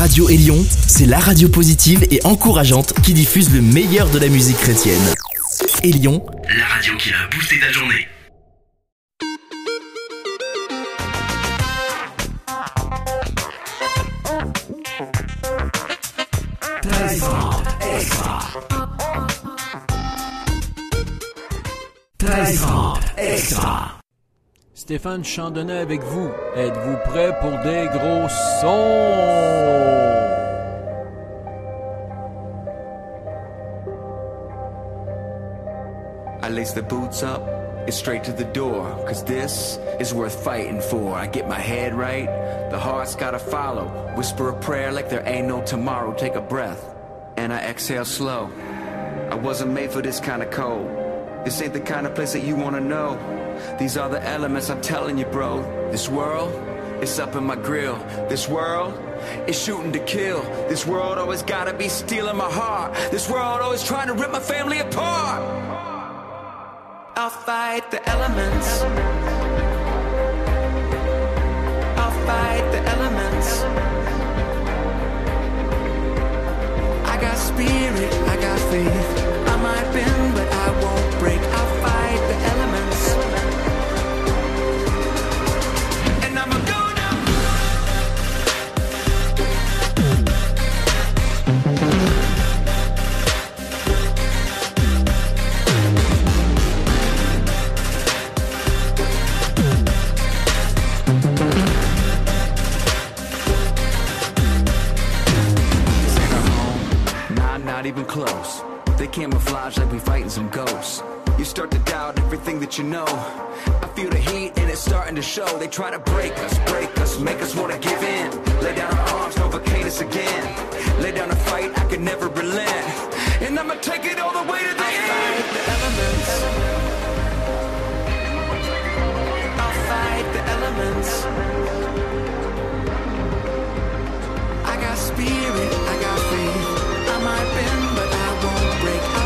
Radio Élion, c'est la radio positive et encourageante qui diffuse le meilleur de la musique chrétienne. Élion, la radio qui a boosté ta journée. extra. Stéphane Chandonnet avec vous. Êtes-vous prêt pour des gros sons? I lace the boots up, it's straight to the door. Cause this is worth fighting for. I get my head right, the heart's gotta follow. Whisper a prayer like there ain't no tomorrow. Take a breath, and I exhale slow. I wasn't made for this kind of cold. This ain't the kind of place that you wanna know. These are the elements I'm telling you, bro. This world, it's up in my grill. This world, is shooting to kill. This world always gotta be stealing my heart. This world always trying to rip my family apart. I'll fight the elements. I'll fight the elements. I got spirit, I got faith. I might bend, but I won't break. I'll not even close. They camouflage like we fighting some ghosts. You start to doubt everything that you know. I feel the heat and it's starting to show. They try to break us, break us, make us wanna give in. Lay down our arms, provocate us again. Lay down a fight, I can never relent. And I'ma take it all the way to the end. Fight the elements. I'll fight the elements. I got spirit, I got faith. I might bend, but I won't break.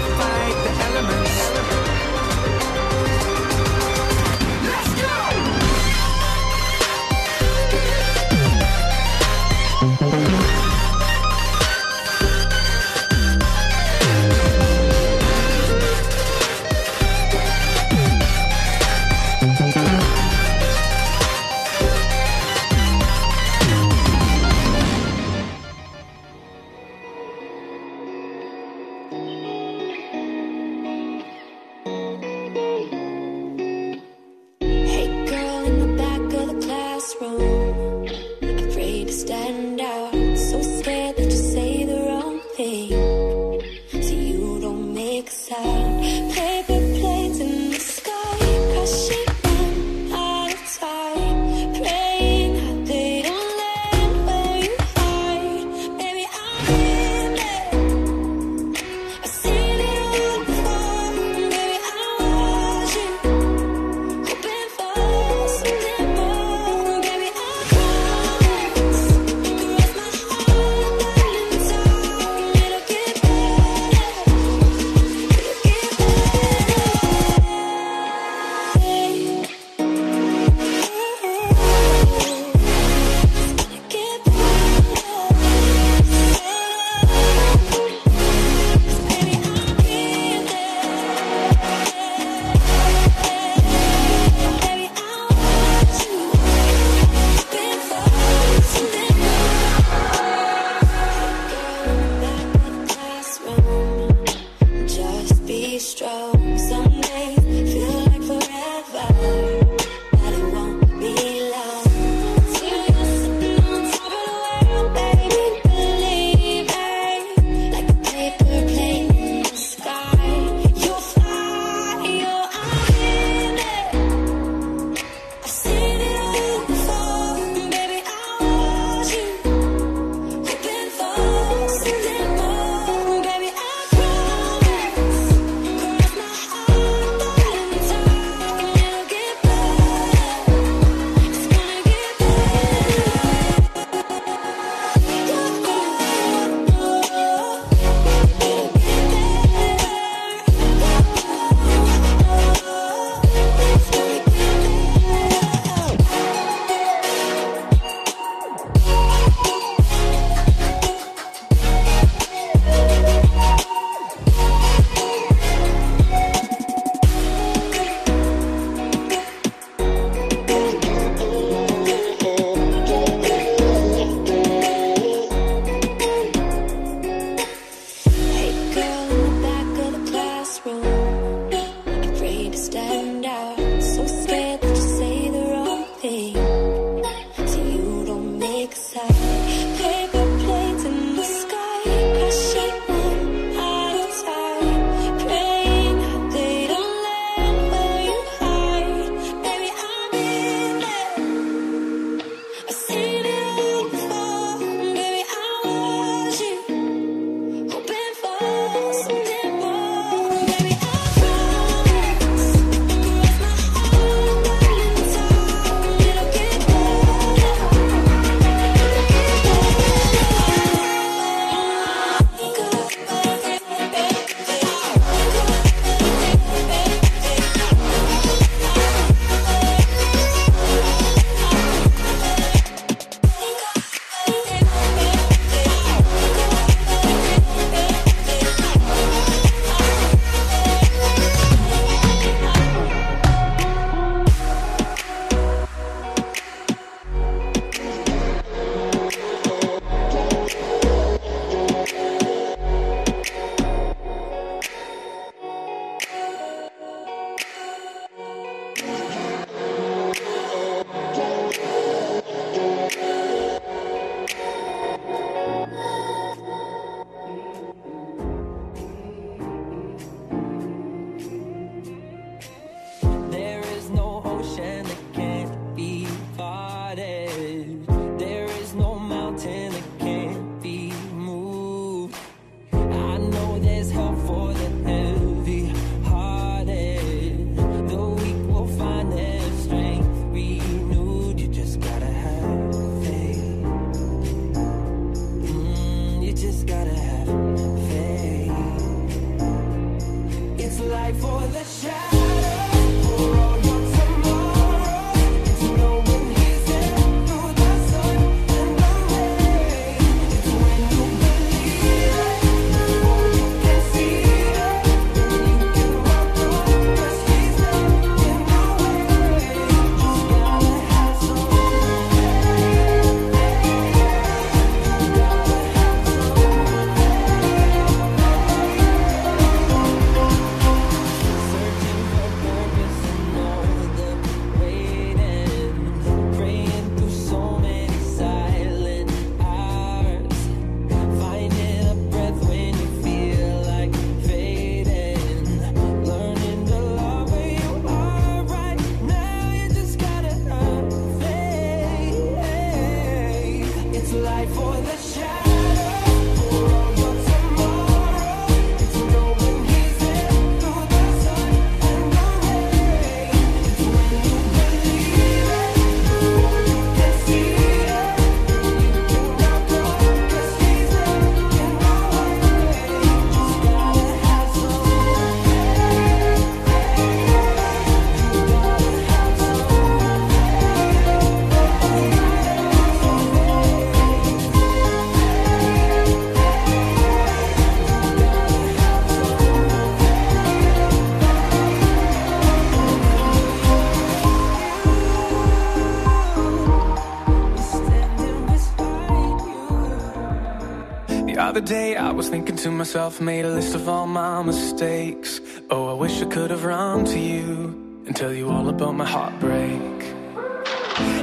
To myself, made a list of all my mistakes. Oh, I wish I could have run to you and tell you all about my heartbreak.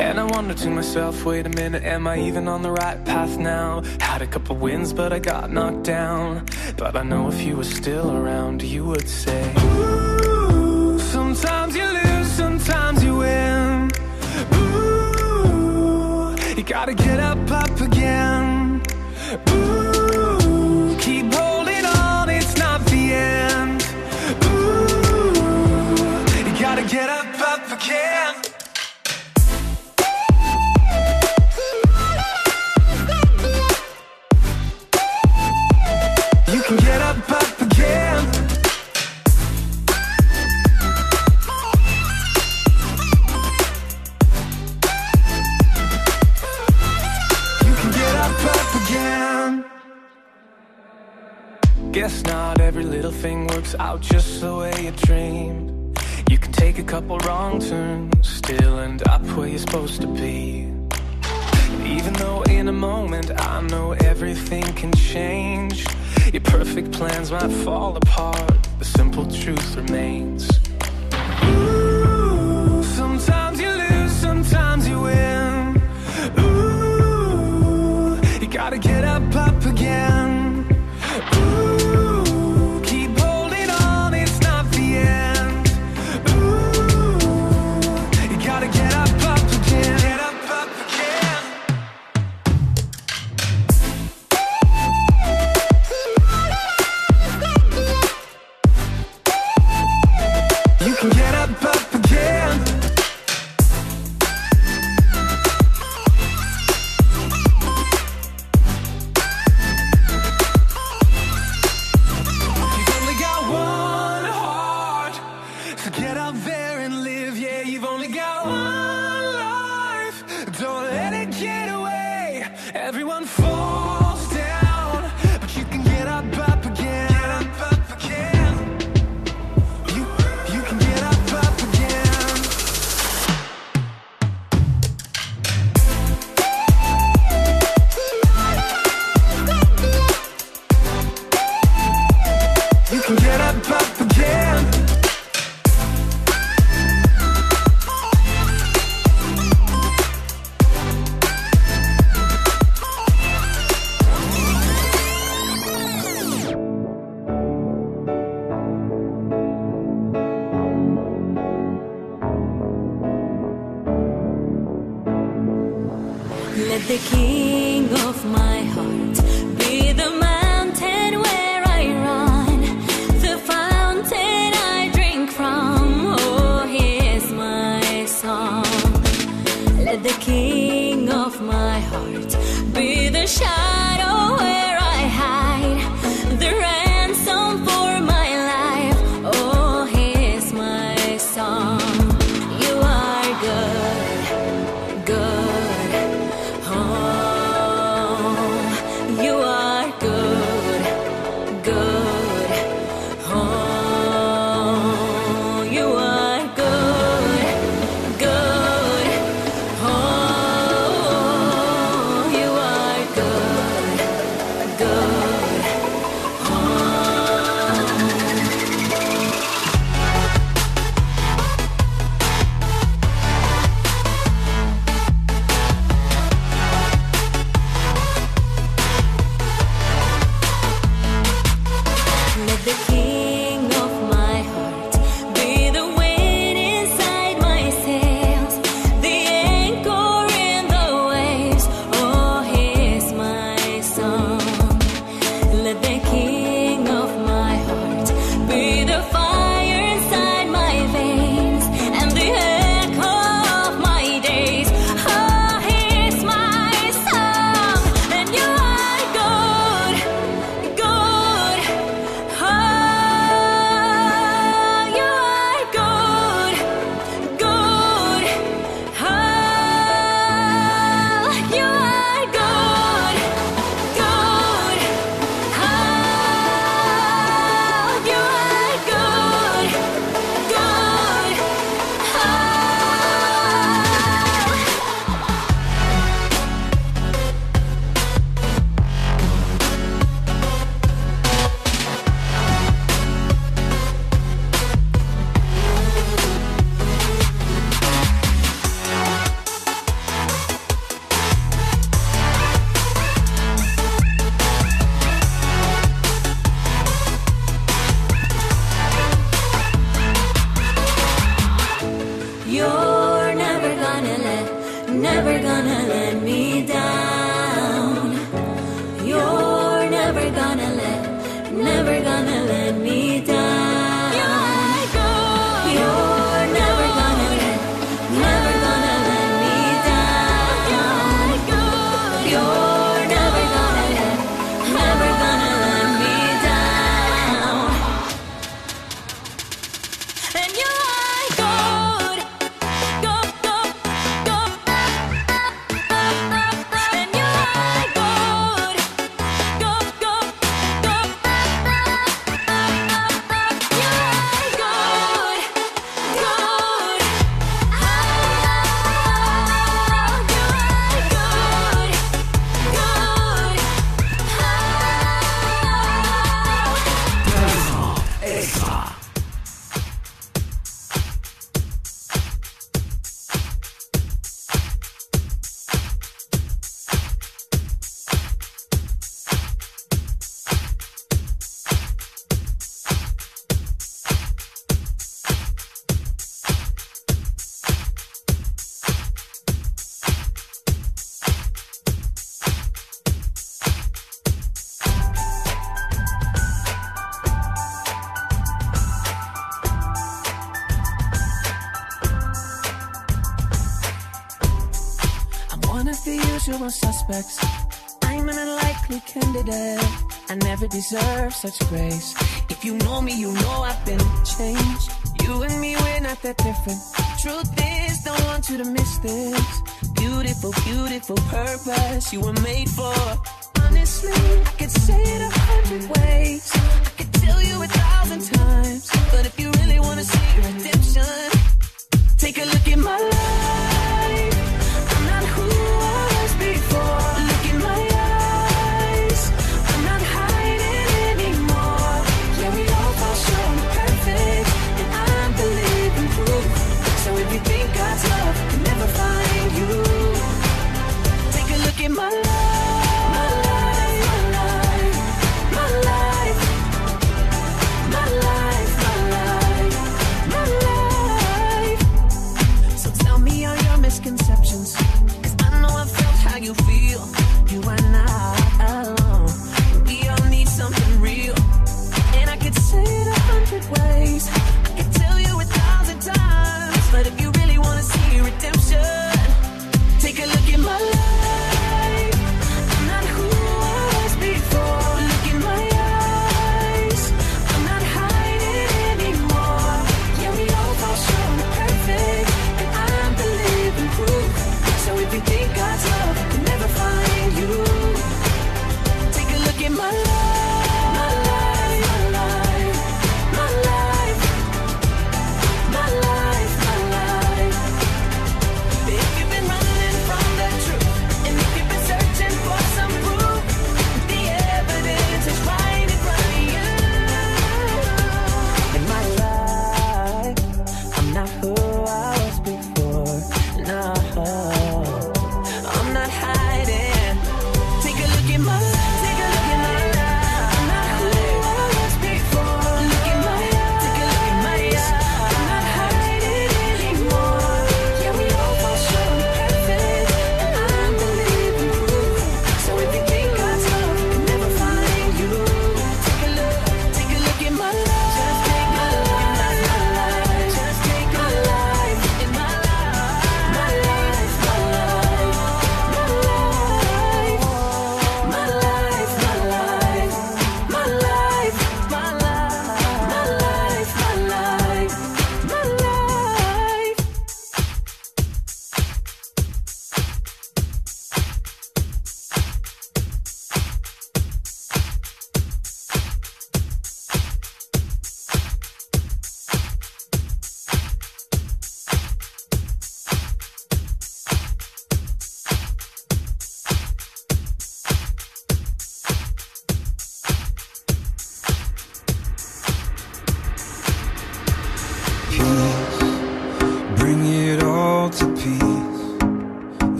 And I wonder to myself, wait a minute, am I even on the right path now? Had a couple wins, but I got knocked down. But I know if you were still around, you would say, Ooh, sometimes you lose, sometimes you win. Ooh, you gotta get up, up again. Ooh. Get up, up again. Where you're supposed to be. Even though in a moment I know everything can change, your perfect plans might fall apart. The simple truth remains. Ooh, sometimes you lose, sometimes you win. Ooh, you gotta get up, up never gonna let I'm an unlikely candidate. I never deserve such grace. If you know me, you know I've been changed. You and me, we're not that different. Truth is, don't want you to miss this. Beautiful, beautiful purpose you were made for. Honestly, I could say it a hundred ways. I could tell you a thousand times.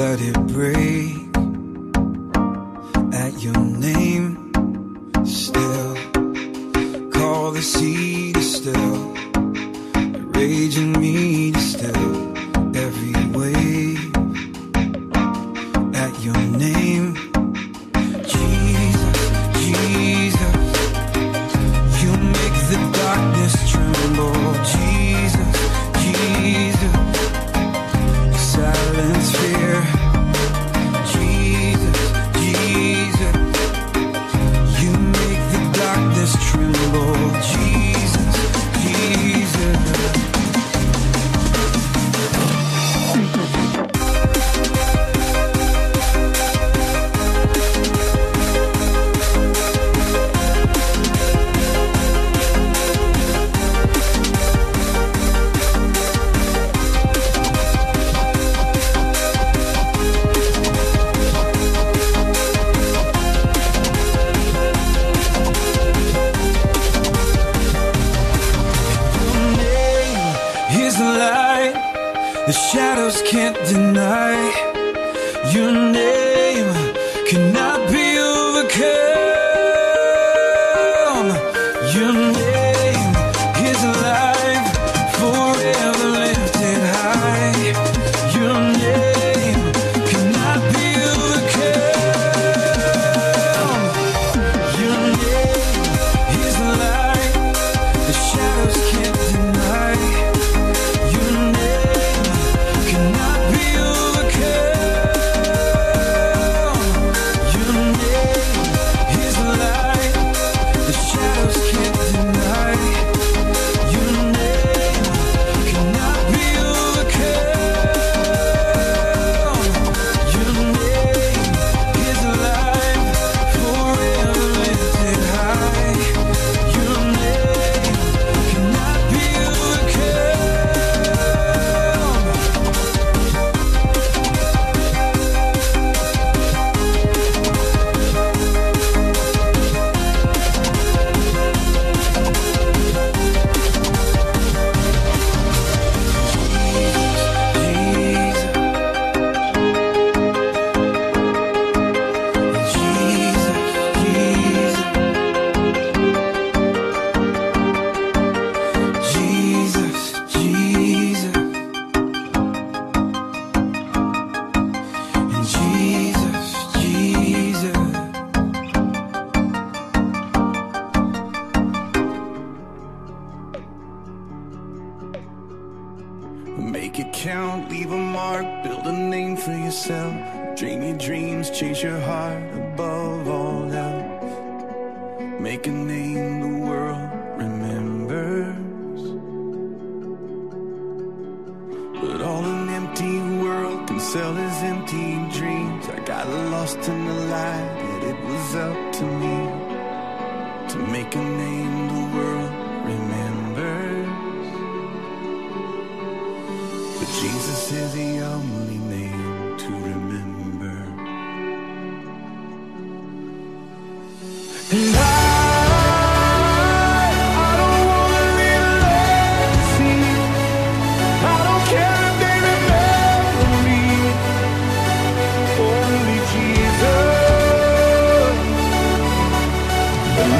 let it break. At your name still. Call the sea to still. Raging me Make it count, leave a mark, build a name for yourself. Dream your dreams, chase your heart above all else. Make a name.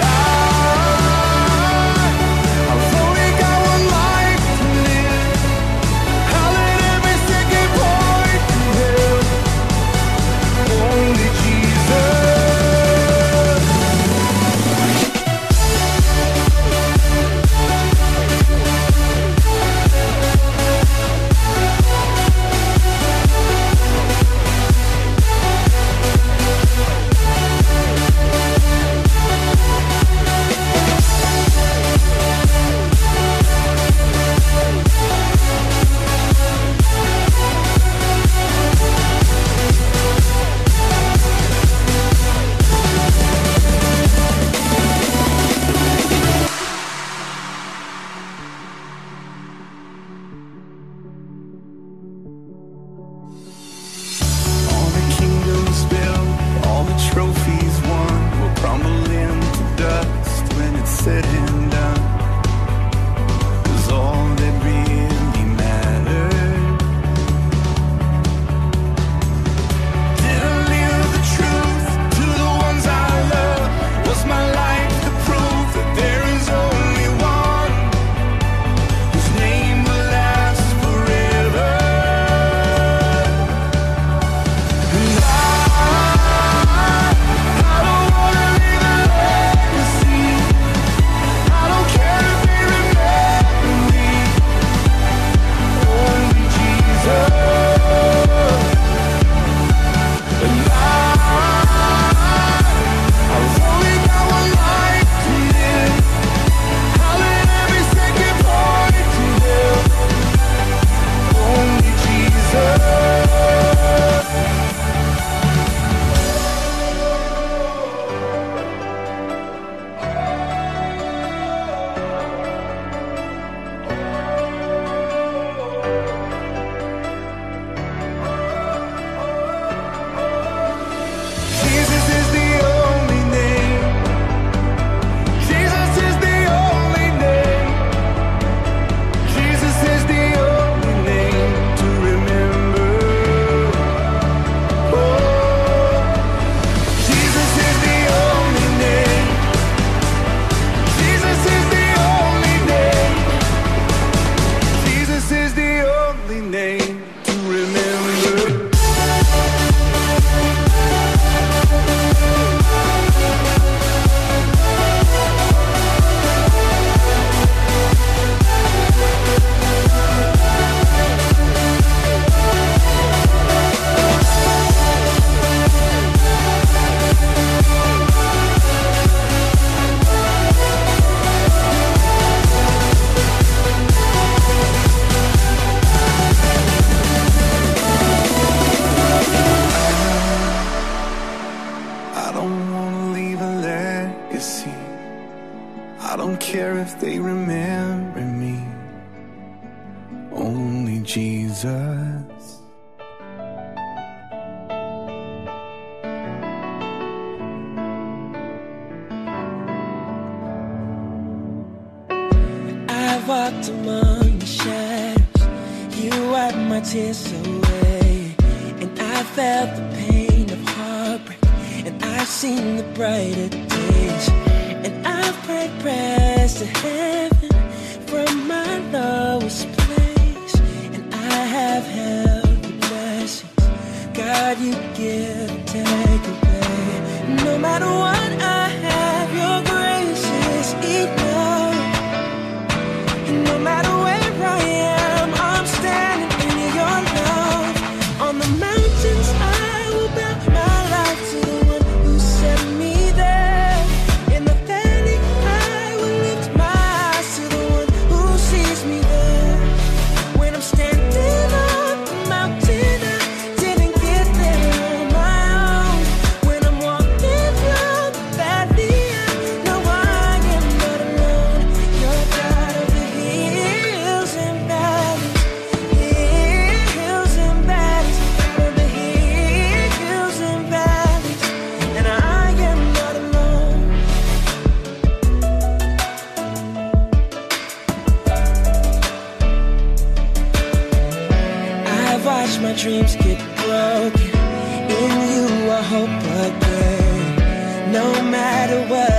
die God you give. watch my dreams get broken. In you, I hope again. No matter what.